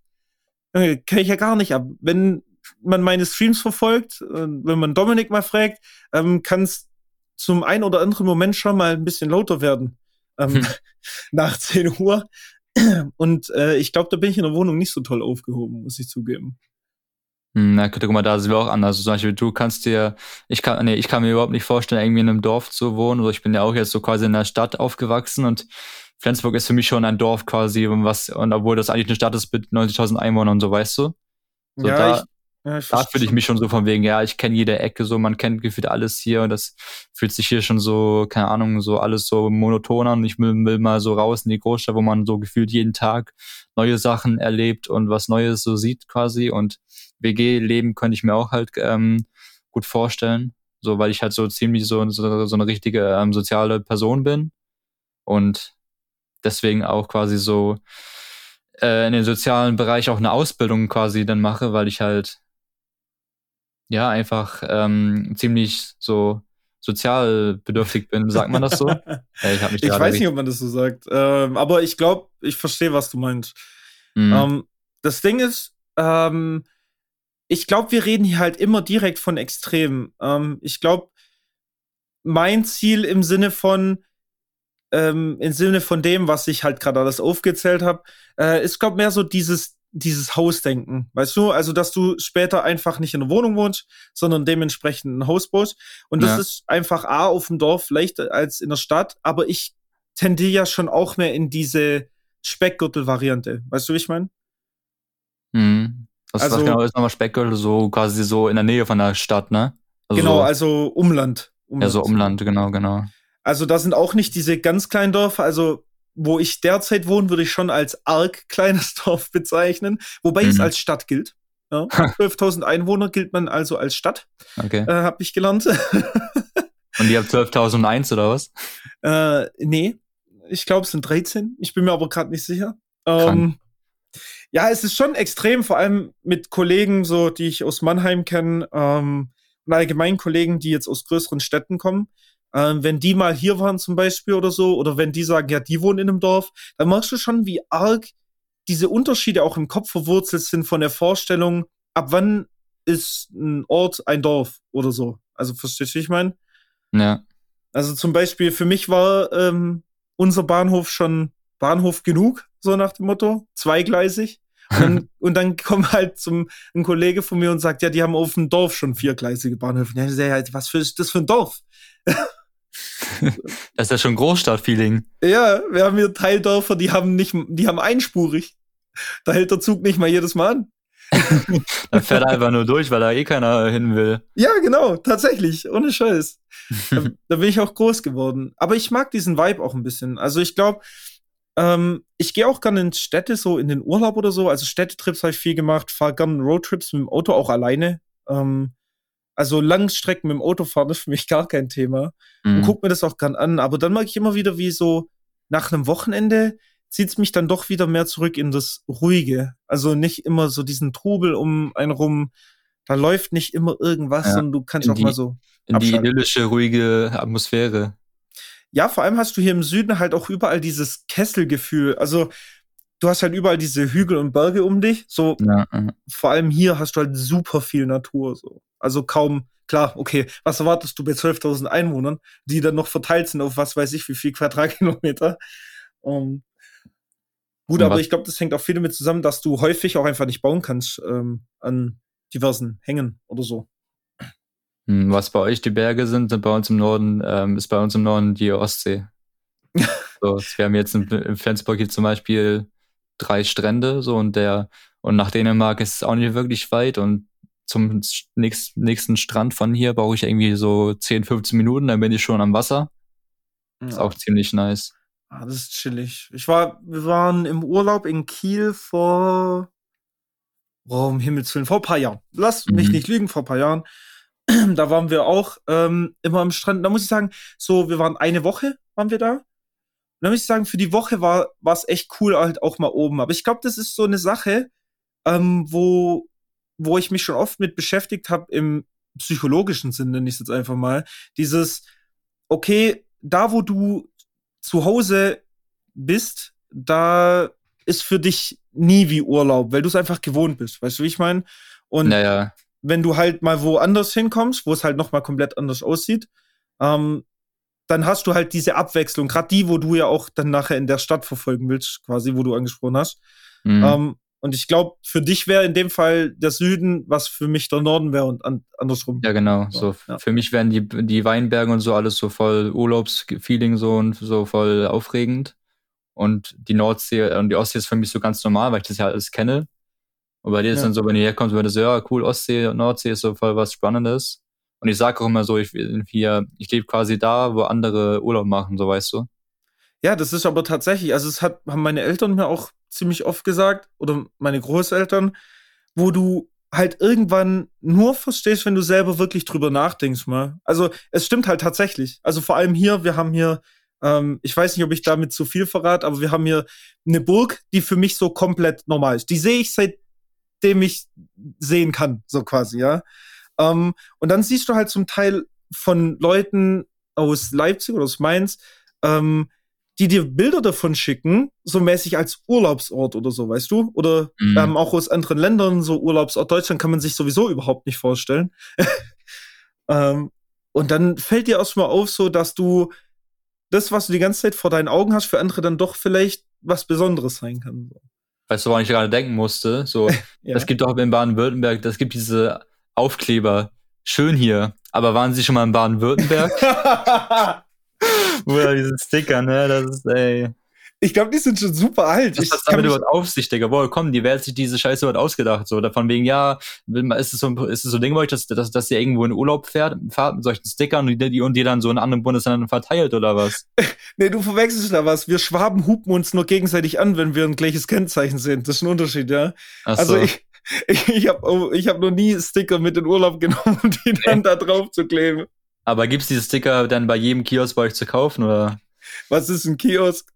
Äh, kann ich ja gar nicht ab. Wenn man meine Streams verfolgt, wenn man Dominik mal fragt, ähm, kann es zum ein oder anderen Moment schon mal ein bisschen lauter werden. Ähm, hm. Nach 10 Uhr. Und äh, ich glaube, da bin ich in der Wohnung nicht so toll aufgehoben, muss ich zugeben. Hm, na, guck mal, da sind wir auch anders. Also zum Beispiel, du kannst dir, ich kann, nee, ich kann mir überhaupt nicht vorstellen, irgendwie in einem Dorf zu wohnen. Also ich bin ja auch jetzt so quasi in der Stadt aufgewachsen und Flensburg ist für mich schon ein Dorf quasi, was, und obwohl das eigentlich eine Stadt ist mit 90.000 Einwohnern und so, weißt du? So, ja, da, ich, ja, da fühle ich mich schon so von wegen, ja, ich kenne jede Ecke so, man kennt gefühlt alles hier und das fühlt sich hier schon so, keine Ahnung, so alles so monoton an. Ich will, will mal so raus in die Großstadt, wo man so gefühlt jeden Tag neue Sachen erlebt und was Neues so sieht quasi. Und WG-Leben könnte ich mir auch halt ähm, gut vorstellen, so weil ich halt so ziemlich so, so, so eine richtige ähm, soziale Person bin und deswegen auch quasi so äh, in den sozialen Bereich auch eine Ausbildung quasi dann mache, weil ich halt ja, einfach ähm, ziemlich so sozial bedürftig bin. Sagt man das so? ja, ich ich weiß nicht, ob man das so sagt. Ähm, aber ich glaube, ich verstehe, was du meinst. Mhm. Ähm, das Ding ist, ähm, ich glaube, wir reden hier halt immer direkt von Extremen. Ähm, ich glaube, mein Ziel im Sinne von, ähm, im Sinne von dem, was ich halt gerade alles aufgezählt habe, äh, ist, glaube mehr so dieses dieses Hausdenken, weißt du? Also, dass du später einfach nicht in der Wohnung wohnst, sondern dementsprechend ein Haus baust. Und das ja. ist einfach A auf dem Dorf leichter als in der Stadt, aber ich tendiere ja schon auch mehr in diese Speckgürtel-Variante. Weißt du, wie ich meine? Mhm. Was, also, was genau ist nochmal Speckgürtel? So quasi so in der Nähe von der Stadt, ne? Also genau, also Umland. Umland. Ja, so Umland, genau, genau. Also da sind auch nicht diese ganz kleinen Dörfer, also wo ich derzeit wohne, würde ich schon als arg kleines Dorf bezeichnen, wobei mhm. es als Stadt gilt. Ja, 12.000 Einwohner gilt man also als Stadt. Okay. Äh, hab ich gelernt. Und ihr habt 12.001 oder was? Äh, nee, ich glaube, es sind 13. Ich bin mir aber gerade nicht sicher. Ähm, ja, es ist schon extrem, vor allem mit Kollegen, so die ich aus Mannheim kenne, ähm, und allgemein Kollegen, die jetzt aus größeren Städten kommen. Ähm, wenn die mal hier waren zum Beispiel oder so, oder wenn die sagen, ja, die wohnen in einem Dorf, dann merkst du schon, wie arg diese Unterschiede auch im Kopf verwurzelt sind von der Vorstellung, ab wann ist ein Ort ein Dorf oder so. Also verstehst du, wie ich meine? Ja. Also zum Beispiel für mich war ähm, unser Bahnhof schon Bahnhof genug, so nach dem Motto, zweigleisig. Und dann, und dann kommt halt zum, ein Kollege von mir und sagt, ja, die haben auf dem Dorf schon viergleisige Bahnhöfe. Ja, ich sag, halt, was für, ist das für ein Dorf? das ist ja schon Großstadtfeeling. Ja, wir haben hier Teildörfer, die haben nicht, die haben einspurig. Da hält der Zug nicht mal jedes Mal an. da fährt er einfach nur durch, weil da eh keiner hin will. Ja, genau, tatsächlich, ohne Scheiß. da, da bin ich auch groß geworden. Aber ich mag diesen Vibe auch ein bisschen. Also ich glaube, ähm, ich gehe auch gerne in Städte, so in den Urlaub oder so. Also Städtetrips habe ich viel gemacht, fahre gerne Roadtrips mit dem Auto auch alleine. Ähm, also Langstrecken mit dem Auto fahren ist für mich gar kein Thema. Mhm. Und guck mir das auch gern an. Aber dann mag ich immer wieder, wie so nach einem Wochenende zieht es mich dann doch wieder mehr zurück in das Ruhige. Also nicht immer so diesen Trubel um einen rum. Da läuft nicht immer irgendwas ja. und du kannst in auch die, mal so. In die idyllische, ruhige Atmosphäre. Ja, vor allem hast du hier im Süden halt auch überall dieses Kesselgefühl. Also du hast halt überall diese Hügel und Berge um dich. So, ja. vor allem hier hast du halt super viel Natur. So. Also kaum, klar, okay, was erwartest du bei 12.000 Einwohnern, die dann noch verteilt sind auf was weiß ich wie viel Quadratkilometer? Um, gut, aber ich glaube, das hängt auch viel damit zusammen, dass du häufig auch einfach nicht bauen kannst ähm, an diversen Hängen oder so. Hm, was bei euch die Berge sind, sind bei uns im Norden, ähm, ist bei uns im Norden die Ostsee. so, wir haben jetzt in, in Flensburg hier zum Beispiel drei Strände, so und der, und nach Dänemark ist es auch nicht wirklich weit und zum nächst, nächsten Strand von hier brauche ich irgendwie so 10, 15 Minuten, dann bin ich schon am Wasser. Ja. Ist auch ziemlich nice. Ah, das ist chillig. Ich war, wir waren im Urlaub in Kiel vor, oh, um Himmels Willen, vor ein paar Jahren. Lass mhm. mich nicht lügen, vor ein paar Jahren. da waren wir auch ähm, immer am Strand. Da muss ich sagen, so, wir waren eine Woche, waren wir da. Und da muss ich sagen, für die Woche war es echt cool, halt auch mal oben. Aber ich glaube, das ist so eine Sache, ähm, wo wo ich mich schon oft mit beschäftigt habe im psychologischen Sinn, nenne ich es jetzt einfach mal. Dieses, okay, da wo du zu Hause bist, da ist für dich nie wie Urlaub, weil du es einfach gewohnt bist. Weißt du, wie ich meine? Und naja. wenn du halt mal woanders hinkommst, wo es halt nochmal komplett anders aussieht, ähm, dann hast du halt diese Abwechslung, gerade die, wo du ja auch dann nachher in der Stadt verfolgen willst, quasi, wo du angesprochen hast. Mhm. Ähm, und ich glaube, für dich wäre in dem Fall der Süden, was für mich der Norden wäre und an, andersrum. Ja, genau. So, ja. Für mich wären die, die Weinberge und so alles so voll Urlaubsfeeling so und so voll aufregend. Und die Nordsee und die Ostsee ist für mich so ganz normal, weil ich das ja alles kenne. Und bei dir ja. ist dann so, wenn du herkommst, würde so, ja, cool, Ostsee und Nordsee ist so voll was Spannendes. Und ich sage auch immer so, ich, hier, ich lebe quasi da, wo andere Urlaub machen, so weißt du. Ja, das ist aber tatsächlich, also es hat, haben meine Eltern mir auch ziemlich oft gesagt, oder meine Großeltern, wo du halt irgendwann nur verstehst, wenn du selber wirklich drüber nachdenkst mal. Also es stimmt halt tatsächlich. Also vor allem hier, wir haben hier, ähm, ich weiß nicht, ob ich damit zu viel verrate, aber wir haben hier eine Burg, die für mich so komplett normal ist. Die sehe ich seitdem ich sehen kann, so quasi, ja. Ähm, und dann siehst du halt zum Teil von Leuten aus Leipzig oder aus Mainz, ähm, die dir Bilder davon schicken, so mäßig als Urlaubsort oder so, weißt du? Oder mhm. ähm, auch aus anderen Ländern, so Urlaubsort Deutschland kann man sich sowieso überhaupt nicht vorstellen. ähm, und dann fällt dir erstmal auf, so dass du das, was du die ganze Zeit vor deinen Augen hast, für andere dann doch vielleicht was Besonderes sein kann. Weißt du, woran ich gerade denken musste? So, ja. es gibt doch in Baden-Württemberg, das gibt diese Aufkleber. Schön hier. Aber waren Sie schon mal in Baden-Württemberg? Oder diese Sticker, ne? Das ist, ey. Ich glaube, die sind schon super alt. Was ist damit überhaupt auf sich, Digga? Boah, komm, die, wer hat sich diese Scheiße überhaupt ausgedacht? So, davon wegen, ja, ist es so, ist es so ein Ding bei euch, dass, dass, dass ihr irgendwo in Urlaub fährt, fahrt mit solchen Stickern und die, und die dann so in anderen Bundesländern verteilt oder was? nee, du verwechselst da was. Wir Schwaben hupen uns nur gegenseitig an, wenn wir ein gleiches Kennzeichen sind. Das ist ein Unterschied, ja. Ach also so. ich, ich, ich habe ich hab noch nie Sticker mit in Urlaub genommen, um die dann da drauf zu kleben. Aber gibt's diese Sticker dann bei jedem Kiosk bei euch zu kaufen, oder? Was ist ein Kiosk?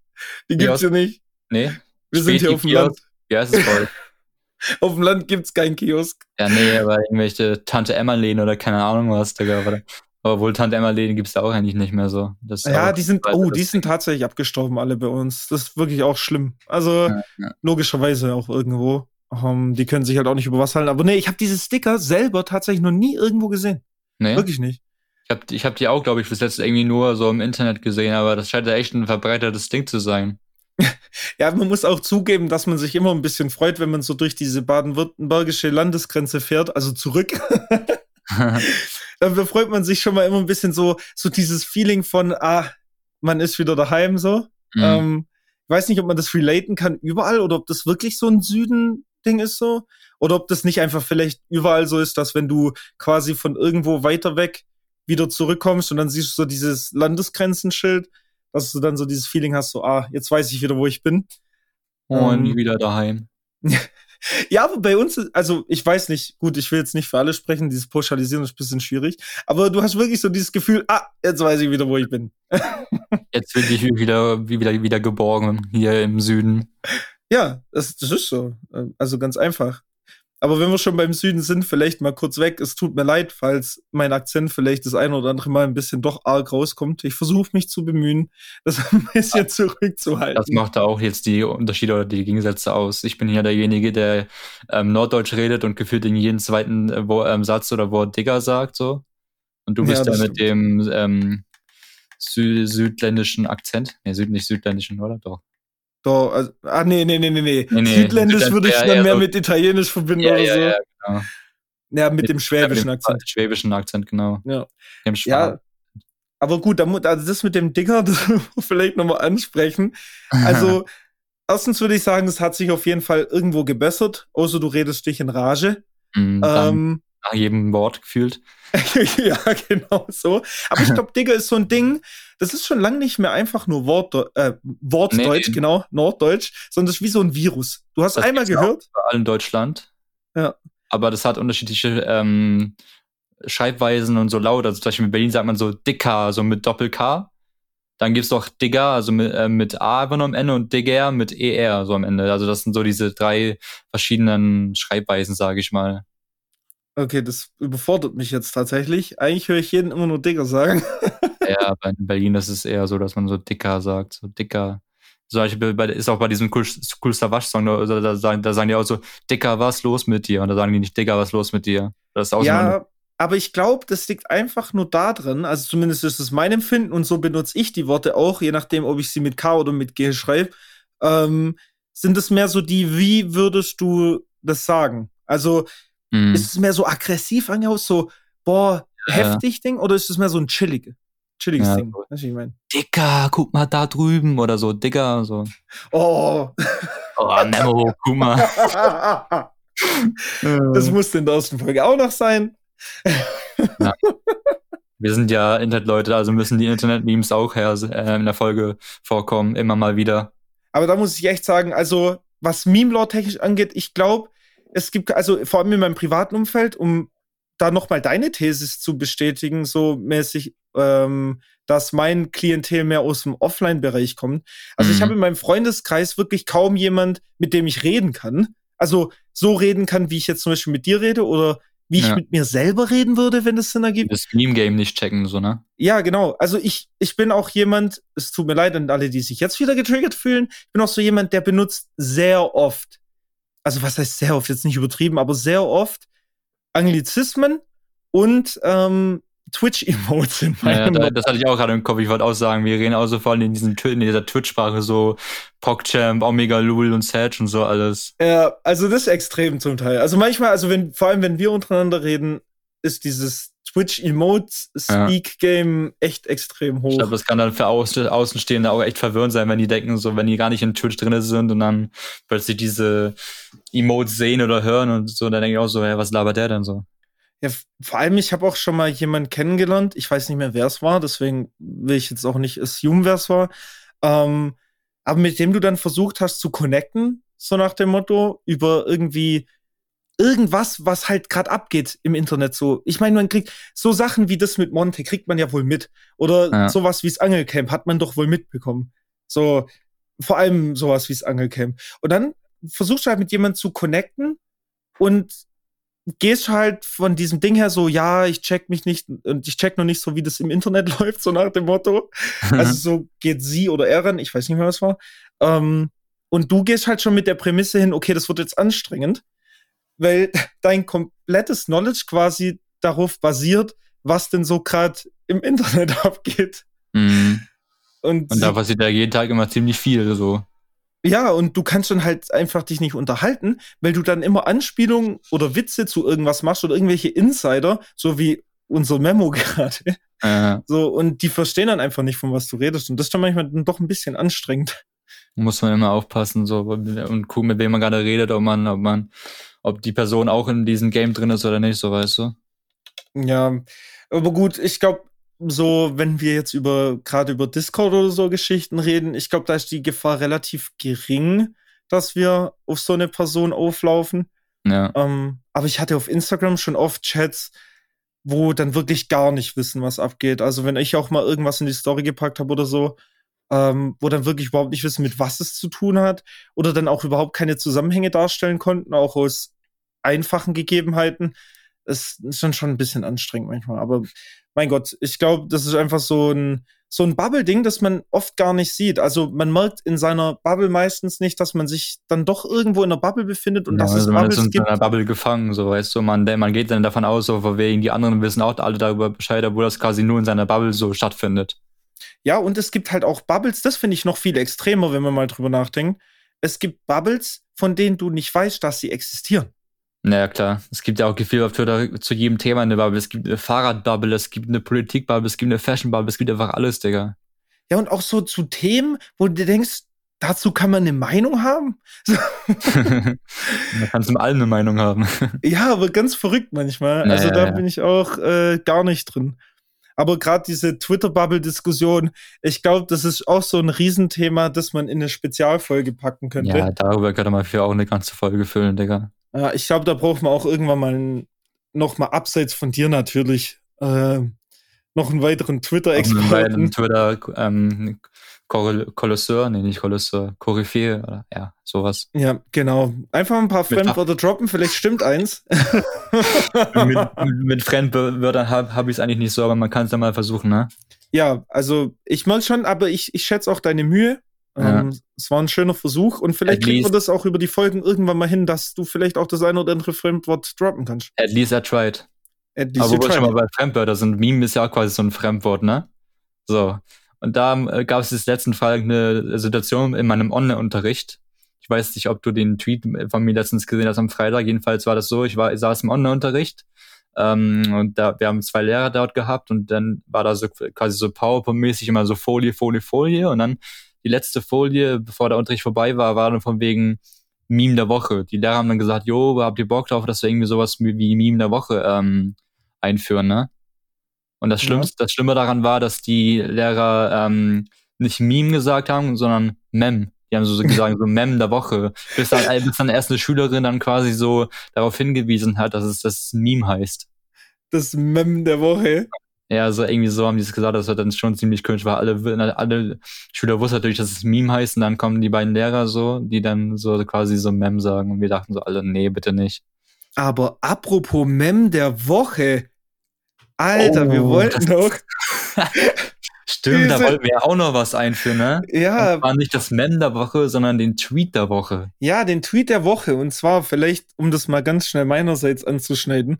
Die gibt's ja nicht. Nee. Wir sind hier auf dem Land. Ja, ist es voll. auf dem Land gibt's keinen Kiosk. Ja, nee, aber irgendwelche Tante Emma-Läden oder keine Ahnung was, Digga. Aber, aber wohl Tante Emma-Läden gibt's da auch eigentlich nicht mehr so. Das ja, die sind, oh, die sind tatsächlich abgestorben, alle bei uns. Das ist wirklich auch schlimm. Also, ja, ja. logischerweise auch irgendwo. Um, die können sich halt auch nicht über was halten. Aber nee, ich habe diese Sticker selber tatsächlich noch nie irgendwo gesehen. Nee. Wirklich nicht. Ich habe ich hab die auch, glaube ich, bis jetzt irgendwie nur so im Internet gesehen, aber das scheint ja echt ein verbreitetes Ding zu sein. ja, man muss auch zugeben, dass man sich immer ein bisschen freut, wenn man so durch diese baden-württembergische Landesgrenze fährt, also zurück. Dann freut man sich schon mal immer ein bisschen so, so dieses Feeling von, ah, man ist wieder daheim so. Mhm. Ähm, ich weiß nicht, ob man das relaten kann überall oder ob das wirklich so ein Süden-Ding ist so. Oder ob das nicht einfach vielleicht überall so ist, dass wenn du quasi von irgendwo weiter weg wieder zurückkommst und dann siehst du so dieses Landesgrenzenschild, dass du dann so dieses Feeling hast, so, ah, jetzt weiß ich wieder, wo ich bin. Und ähm, wieder daheim. ja, aber bei uns, also ich weiß nicht, gut, ich will jetzt nicht für alle sprechen, dieses Pauschalisieren ist ein bisschen schwierig, aber du hast wirklich so dieses Gefühl, ah, jetzt weiß ich wieder, wo ich bin. jetzt bin ich wieder, wieder, wieder geborgen hier im Süden. Ja, das, das ist so. Also ganz einfach. Aber wenn wir schon beim Süden sind, vielleicht mal kurz weg. Es tut mir leid, falls mein Akzent vielleicht das eine oder andere Mal ein bisschen doch arg rauskommt. Ich versuche mich zu bemühen, das ein bisschen zurückzuhalten. Das macht da auch jetzt die Unterschiede oder die Gegensätze aus. Ich bin hier derjenige, der ähm, Norddeutsch redet und gefühlt in jedem zweiten äh, wo, ähm, Satz oder Wort Digger sagt, so. Und du bist ja, da mit dem ähm, Sü südländischen Akzent. Ne, süd nicht südländischen, oder? Doch. Doch, also, ah, nee, nee, nee, nee, nee. nee, Südländisch würde ich dann mehr so mit Italienisch verbinden ja, oder ja, so. Ja, genau. Ja, mit, mit dem schwäbischen Akzent. Schwäbischen Akzent, genau. Ja. ja aber gut, also das mit dem Dicker, das vielleicht nochmal ansprechen. Also, erstens würde ich sagen, es hat sich auf jeden Fall irgendwo gebessert, außer du redest dich in Rage. Mhm, ähm, nach jedem Wort gefühlt. ja, genau so. Aber ich glaube, Digger ist so ein Ding, das ist schon lange nicht mehr einfach nur Wort, äh, Wortdeutsch, nee. genau, Norddeutsch, sondern das ist wie so ein Virus. Du hast das einmal gehört. Überall in Deutschland. Ja. Aber das hat unterschiedliche ähm, Schreibweisen und so laut. Also zum Beispiel in Berlin sagt man so Dicker, so mit Doppel-K. Dann gibt's doch Digger, also mit, äh, mit A einfach nur am Ende und Digger mit ER so am Ende. Also das sind so diese drei verschiedenen Schreibweisen, sage ich mal. Okay, das überfordert mich jetzt tatsächlich. Eigentlich höre ich jeden immer nur Dicker sagen. ja, aber in Berlin ist es eher so, dass man so Dicker sagt, so Dicker. Zum Beispiel bei, ist auch bei diesem coolster Wasch-Song, da, da, sagen, da sagen die auch so, Dicker, was los mit dir? Und da sagen die nicht, Dicker, was los mit dir? Das ist auch ja, aber ich glaube, das liegt einfach nur da drin, also zumindest ist es mein Empfinden und so benutze ich die Worte auch, je nachdem, ob ich sie mit K oder mit G schreibe, ähm, sind es mehr so die, wie würdest du das sagen? Also, Mhm. Ist es mehr so aggressiv angehaucht, so, boah, ja. heftig Ding, oder ist es mehr so ein chillig, chilliges ja. Ding? Weißt du, ich mein? Dicker, guck mal da drüben oder so, Dicker, so. Oh. Oh, Nemo, guck mal. das musste in der ersten Folge auch noch sein. ja. Wir sind ja Internetleute, also müssen die Internet-Memes auch her, äh, in der Folge vorkommen, immer mal wieder. Aber da muss ich echt sagen, also was Meme-Lore technisch angeht, ich glaube, es gibt, also vor allem in meinem privaten Umfeld, um da nochmal deine These zu bestätigen, so mäßig, ähm, dass mein Klientel mehr aus dem Offline-Bereich kommt. Also mhm. ich habe in meinem Freundeskreis wirklich kaum jemand, mit dem ich reden kann. Also so reden kann, wie ich jetzt zum Beispiel mit dir rede oder wie ich ja. mit mir selber reden würde, wenn es Sinn ergibt. Das Meme-Game nicht checken, so, ne? Ja, genau. Also ich, ich bin auch jemand, es tut mir leid an alle, die sich jetzt wieder getriggert fühlen, ich bin auch so jemand, der benutzt sehr oft, also was heißt sehr oft, jetzt nicht übertrieben, aber sehr oft Anglizismen und ähm, Twitch-Emotes in meinem ja, Das hatte ich auch gerade im Kopf. Ich wollte auch sagen, wir reden auch so vor allem in, diesen, in dieser Twitch-Sprache so PogChamp, Omega Lul und Sage und so alles. Ja, also das ist extrem zum Teil. Also manchmal, also wenn, vor allem wenn wir untereinander reden, ist dieses Twitch-Emotes-Speak-Game echt extrem hoch. Ich glaube, das kann dann für Außenstehende auch echt verwirrend sein, wenn die denken, so, wenn die gar nicht in Twitch drin sind und dann plötzlich diese Emotes sehen oder hören und so, dann denke ich auch so, ja, was labert der denn so? Ja, vor allem, ich habe auch schon mal jemanden kennengelernt. Ich weiß nicht mehr, wer es war, deswegen will ich jetzt auch nicht assume, wer es war. Ähm, aber mit dem du dann versucht hast zu connecten, so nach dem Motto, über irgendwie irgendwas, was halt gerade abgeht im Internet so. Ich meine, man kriegt so Sachen wie das mit Monte kriegt man ja wohl mit oder ja. sowas wie das Angelcamp hat man doch wohl mitbekommen. So vor allem sowas wie das Angelcamp. Und dann versuchst du halt mit jemandem zu connecten und gehst halt von diesem Ding her so, ja, ich check mich nicht und ich check noch nicht so, wie das im Internet läuft, so nach dem Motto. also so geht sie oder er ran, ich weiß nicht mehr, was war. Ähm, und du gehst halt schon mit der Prämisse hin, okay, das wird jetzt anstrengend, weil dein komplettes Knowledge quasi darauf basiert, was denn so gerade im Internet abgeht. Mhm. Und, und da passiert ja jeden Tag immer ziemlich viel so. Ja, und du kannst dann halt einfach dich nicht unterhalten, weil du dann immer Anspielungen oder Witze zu irgendwas machst oder irgendwelche Insider, so wie unser Memo gerade. Äh. So, und die verstehen dann einfach nicht, von was du redest. Und das ist dann manchmal dann doch ein bisschen anstrengend. Muss man immer aufpassen, so und gucken, mit wem man gerade redet, ob man, ob man, ob die Person auch in diesem Game drin ist oder nicht, so weißt du. Ja, aber gut, ich glaube, so, wenn wir jetzt über gerade über Discord oder so Geschichten reden, ich glaube, da ist die Gefahr relativ gering, dass wir auf so eine Person auflaufen. Ja. Ähm, aber ich hatte auf Instagram schon oft Chats, wo dann wirklich gar nicht wissen, was abgeht. Also wenn ich auch mal irgendwas in die Story gepackt habe oder so, ähm, wo dann wirklich überhaupt nicht wissen, mit was es zu tun hat, oder dann auch überhaupt keine Zusammenhänge darstellen konnten, auch aus einfachen Gegebenheiten. Es ist dann schon ein bisschen anstrengend manchmal. Aber mein Gott, ich glaube, das ist einfach so ein, so ein Bubble-Ding, das man oft gar nicht sieht. Also man merkt in seiner Bubble meistens nicht, dass man sich dann doch irgendwo in der Bubble befindet und ja, dass also es man Bubbles ist in gibt. einer Bubble gefangen, so weißt du, man, man geht dann davon aus, so wegen die anderen wissen auch alle darüber Bescheid, obwohl das quasi nur in seiner Bubble so stattfindet. Ja, und es gibt halt auch Bubbles, das finde ich noch viel extremer, wenn man mal drüber nachdenkt. Es gibt Bubbles, von denen du nicht weißt, dass sie existieren. Naja, klar. Es gibt ja auch Gefühl auf Twitter zu jedem Thema eine Bubble. Es gibt eine Fahrradbubble, es gibt eine Politikbubble, es gibt eine Fashionbubble, es gibt einfach alles, Digga. Ja, und auch so zu Themen, wo du denkst, dazu kann man eine Meinung haben. man kann zum allem eine Meinung haben. ja, aber ganz verrückt manchmal. Naja, also da ja. bin ich auch äh, gar nicht drin. Aber gerade diese Twitter-Bubble-Diskussion, ich glaube, das ist auch so ein Riesenthema, das man in eine Spezialfolge packen könnte. Ja, darüber könnte man für auch eine ganze Folge füllen, Digga. Ja, ich glaube, da braucht man auch irgendwann mal noch mal abseits von dir natürlich äh, noch einen weiteren Twitter-Experten. Twitter ähm, Kolosseur, nee, nicht Kolosseur, Koryphäe, oder ja, sowas. Ja, genau. Einfach ein paar Fremdwörter droppen, vielleicht stimmt eins. mit, mit Fremdwörtern habe hab ich es eigentlich nicht so, aber man kann es ja mal versuchen, ne? Ja, also ich mag schon, aber ich, ich schätze auch deine Mühe. Ja. Ähm, es war ein schöner Versuch und vielleicht kriegen wir das auch über die Folgen irgendwann mal hin, dass du vielleicht auch das eine oder andere Fremdwort droppen kannst. At least I tried. At least Aber wo schon mal bei Fremdwörter sind, Meme ist ja auch quasi so ein Fremdwort, ne? So. Und da äh, gab es jetzt letzten Fall eine Situation in meinem Online-Unterricht. Ich weiß nicht, ob du den Tweet von mir letztens gesehen hast am Freitag. Jedenfalls war das so, ich war, ich saß im Online-Unterricht ähm, und da, wir haben zwei Lehrer dort gehabt und dann war da so quasi so PowerPoint-mäßig immer so Folie, Folie, Folie und dann die letzte Folie, bevor der Unterricht vorbei war, war dann von wegen Meme der Woche. Die Lehrer haben dann gesagt, jo, habt ihr Bock drauf, dass wir irgendwie sowas wie Meme der Woche ähm, einführen, ne? Und das Schlimmste, ja. das Schlimme daran war, dass die Lehrer ähm, nicht Meme gesagt haben, sondern Mem. Die haben so gesagt, so Mem der Woche. Bis dann, äh, bis dann erst eine Schülerin dann quasi so darauf hingewiesen hat, dass es das Meme heißt. Das Mem der Woche. Ja, so irgendwie so haben die es gesagt, das war dann schon ziemlich cringe, weil alle, alle Schüler wussten natürlich, dass es Meme heißt und dann kommen die beiden Lehrer so, die dann so quasi so Mem sagen und wir dachten so alle, nee, bitte nicht. Aber apropos Mem der Woche. Alter, oh, wir wollten doch. Stimmt, Diese, da wollten wir ja auch noch was einführen, ne? Ja. Und zwar nicht das Mem der Woche, sondern den Tweet der Woche. Ja, den Tweet der Woche. Und zwar vielleicht, um das mal ganz schnell meinerseits anzuschneiden.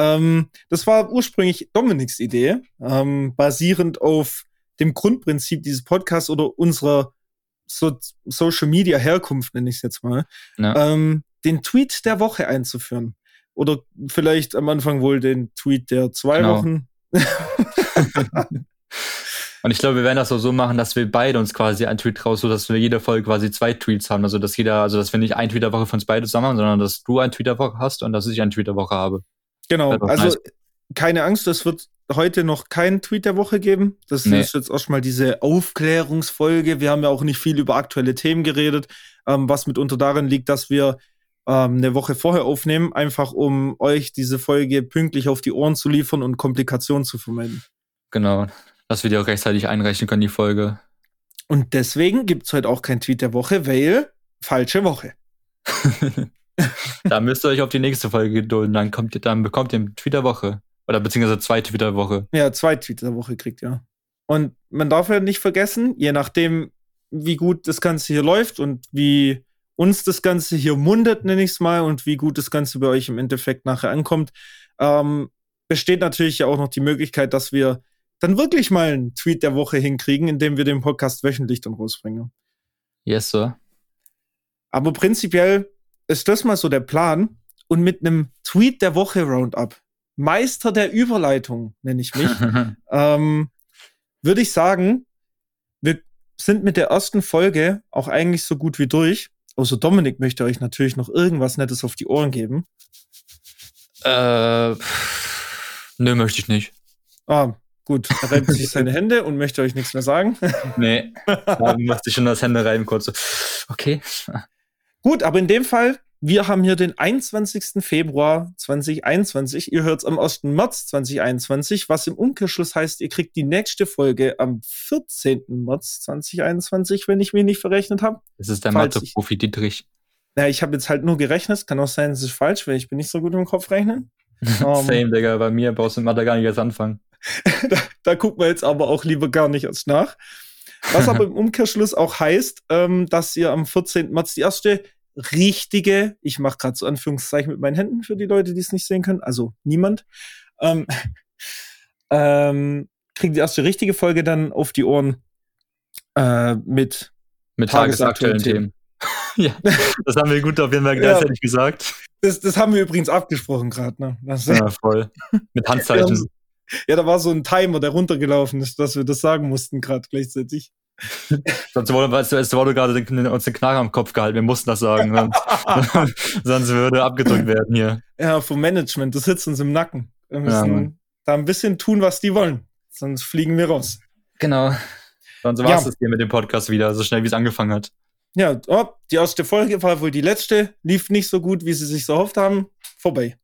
Ähm, das war ursprünglich Dominiks Idee, ähm, basierend auf dem Grundprinzip dieses Podcasts oder unserer so Social Media Herkunft, nenne ich es jetzt mal, ja. ähm, den Tweet der Woche einzuführen. Oder vielleicht am Anfang wohl den Tweet der zwei genau. Wochen. Und ich glaube, wir werden das auch so machen, dass wir beide uns quasi einen Tweet raus, so dass wir jede Folge quasi zwei Tweets haben. Also dass jeder, also dass wir nicht ein Tweet der Woche von uns beide zusammen haben, sondern dass du einen Tweet der Woche hast und dass ich einen Tweet der Woche habe. Genau. Also nice. keine Angst, es wird heute noch keinen Tweet der Woche geben. Das nee. ist jetzt erstmal diese Aufklärungsfolge. Wir haben ja auch nicht viel über aktuelle Themen geredet, ähm, was mitunter darin liegt, dass wir ähm, eine Woche vorher aufnehmen, einfach um euch diese Folge pünktlich auf die Ohren zu liefern und Komplikationen zu vermeiden. Genau, dass wir die auch rechtzeitig einreichen können, die Folge. Und deswegen gibt es heute auch kein Tweet der Woche, weil falsche Woche. da müsst ihr euch auf die nächste Folge gedulden, dann, kommt, dann bekommt ihr einen Tweet der Woche. Oder beziehungsweise zwei Tweet der Woche. Ja, zwei Tweets der Woche kriegt, ja. Und man darf ja nicht vergessen, je nachdem, wie gut das Ganze hier läuft und wie uns das Ganze hier mundet, nenne ich es mal, und wie gut das Ganze bei euch im Endeffekt nachher ankommt, ähm, besteht natürlich ja auch noch die Möglichkeit, dass wir dann wirklich mal einen Tweet der Woche hinkriegen, indem wir den Podcast wöchentlich dann rausbringen. Yes, sir. Aber prinzipiell ist das mal so der Plan. Und mit einem Tweet der Woche Roundup, Meister der Überleitung nenne ich mich, ähm, würde ich sagen, wir sind mit der ersten Folge auch eigentlich so gut wie durch. Außer Dominik möchte euch natürlich noch irgendwas Nettes auf die Ohren geben. Äh, nö, möchte ich nicht. Ah, gut. Er reibt sich seine Hände und möchte euch nichts mehr sagen. nee, macht sich schon das Hände reiben kurz. Okay. Gut, aber in dem Fall wir haben hier den 21. Februar 2021. Ihr hört es am 1. März 2021, was im Umkehrschluss heißt, ihr kriegt die nächste Folge am 14. März 2021, wenn ich mich nicht verrechnet habe. Das ist der Mathe-Profi Dietrich. Ja, ich habe jetzt halt nur gerechnet. Kann auch sein, es ist falsch, weil ich bin nicht so gut im Kopf rechnen. um, Same, Digga. Bei mir brauchst du Mathe gar nicht erst anfangen. da, da gucken wir jetzt aber auch lieber gar nicht erst nach. Was aber im Umkehrschluss auch heißt, ähm, dass ihr am 14. März die erste richtige, ich mache gerade so Anführungszeichen mit meinen Händen für die Leute, die es nicht sehen können, also niemand, ähm, ähm, kriegen die erste richtige Folge dann auf die Ohren äh, mit, mit tagesaktuellen, Themen. ja, das haben wir gut auf jeden Fall gleichzeitig ja, gesagt. Das, das haben wir übrigens abgesprochen gerade. Ne? ja, voll. Mit Handzeichen. Ja, da war so ein Timer, der runtergelaufen ist, dass wir das sagen mussten gerade gleichzeitig. Sonst wurde, es wurde gerade uns den Knarre am Kopf gehalten. Wir mussten das sagen. Sonst, sonst würde abgedrückt werden hier. Ja, vom Management. Das sitzt uns im Nacken. Wir müssen ja, da ein bisschen tun, was die wollen. Sonst fliegen wir raus. Genau. Sonst war es ja. hier mit dem Podcast wieder, so schnell wie es angefangen hat. Ja, oh, die erste Folge war wohl die letzte. Lief nicht so gut, wie sie sich so erhofft haben. Vorbei.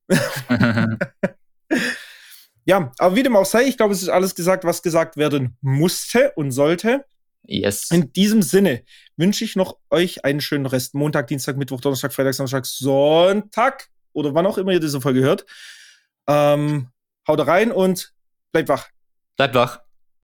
Ja, aber wie dem auch sei, ich glaube, es ist alles gesagt, was gesagt werden musste und sollte. Yes. In diesem Sinne wünsche ich noch euch einen schönen Rest. Montag, Dienstag, Mittwoch, Donnerstag, Freitag, Samstag, Sonntag oder wann auch immer ihr diese Folge hört. Ähm, haut rein und bleibt wach. Bleibt wach.